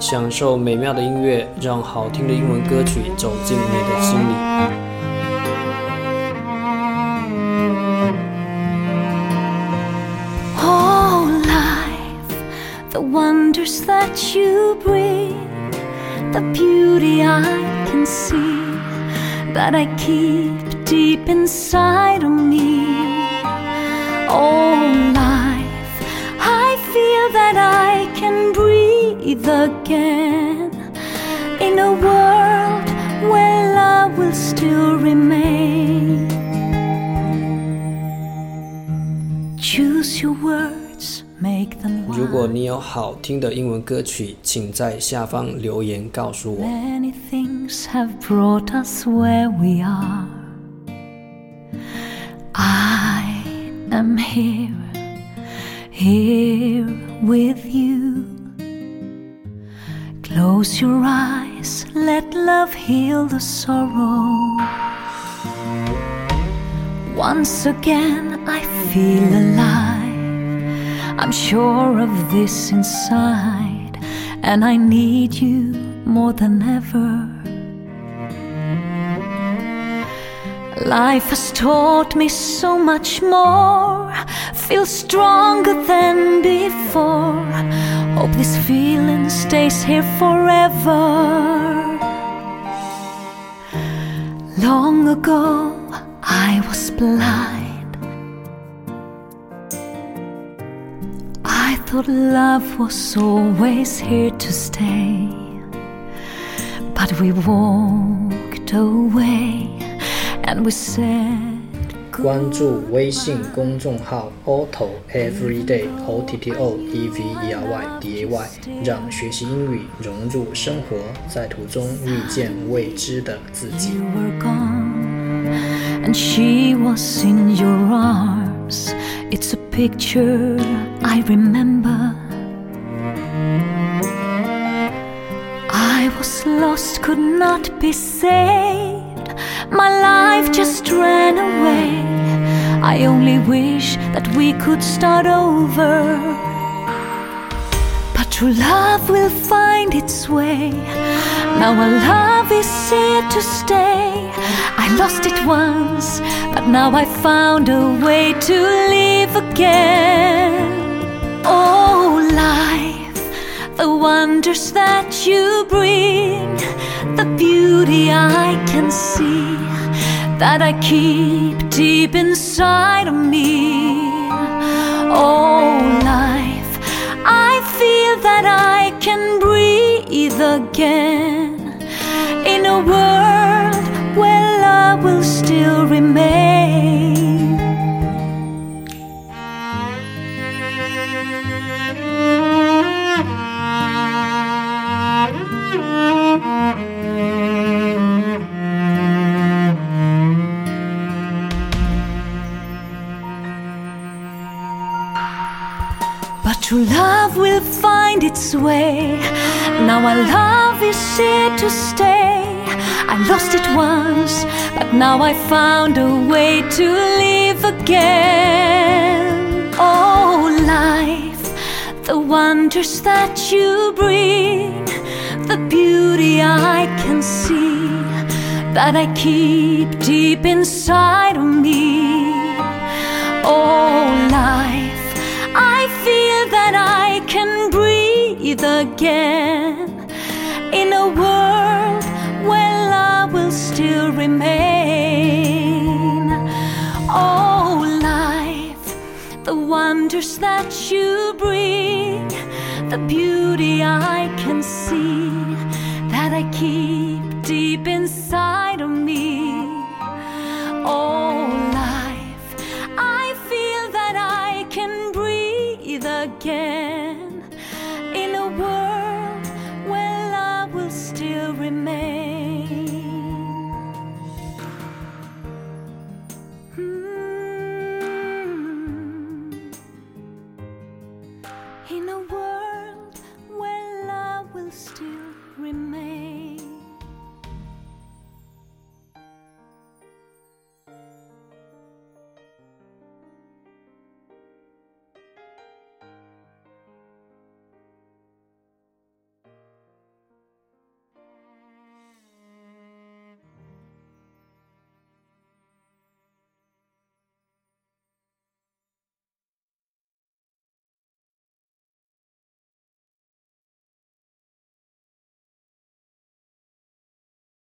享受美妙的音乐，让好听的英文歌曲走进你的心里。Oh, life, the wonders that you bring, the beauty I can see, that I keep deep inside of me. Oh, life, breathe again in a world where love will still remain. Choose your words, make them 如 one. 果你有好听的英文歌曲，请在下方留言告诉我。 Many things have brought us where we are. I am here, here with you. Close your eyes, let love heal the sorrow. Once again, I feel alive. I'm sure of this inside, and I need you more than ever. Life has taught me so much more. Feel stronger than before. Hope this feeling stays here forever. Long ago, I was blind. I thought love was always here to stay. But we walked away and we said 关注微信公众号 Otto Everyday O T T O E V E R Y D A Y，让学习英语融入生活，在途中遇见未知的自己。 you were gone and she was in your arms. It's a picture I remember. I was lost, could not be saved. My life just ran away. I only wish that we could start over. But true love will find its way. Now our love is here to stay. I lost it once, but now I found a way to live again. Oh, life, the wonders that you bring, see, that I keep deep inside of me. Oh, life, I feel that I can breathe again in a world where love will still remain. Will find its way. Now our love is here to stay. I lost it once, but now I found a way to live again. Oh, life, the wonders that you bring, the beauty I can see, that I keep deep inside of me. Oh, life, breathe again in a world where love will still remain. Oh, life, the wonders that you bring, the beauty I can see, that I keep deep inside of me. Oh,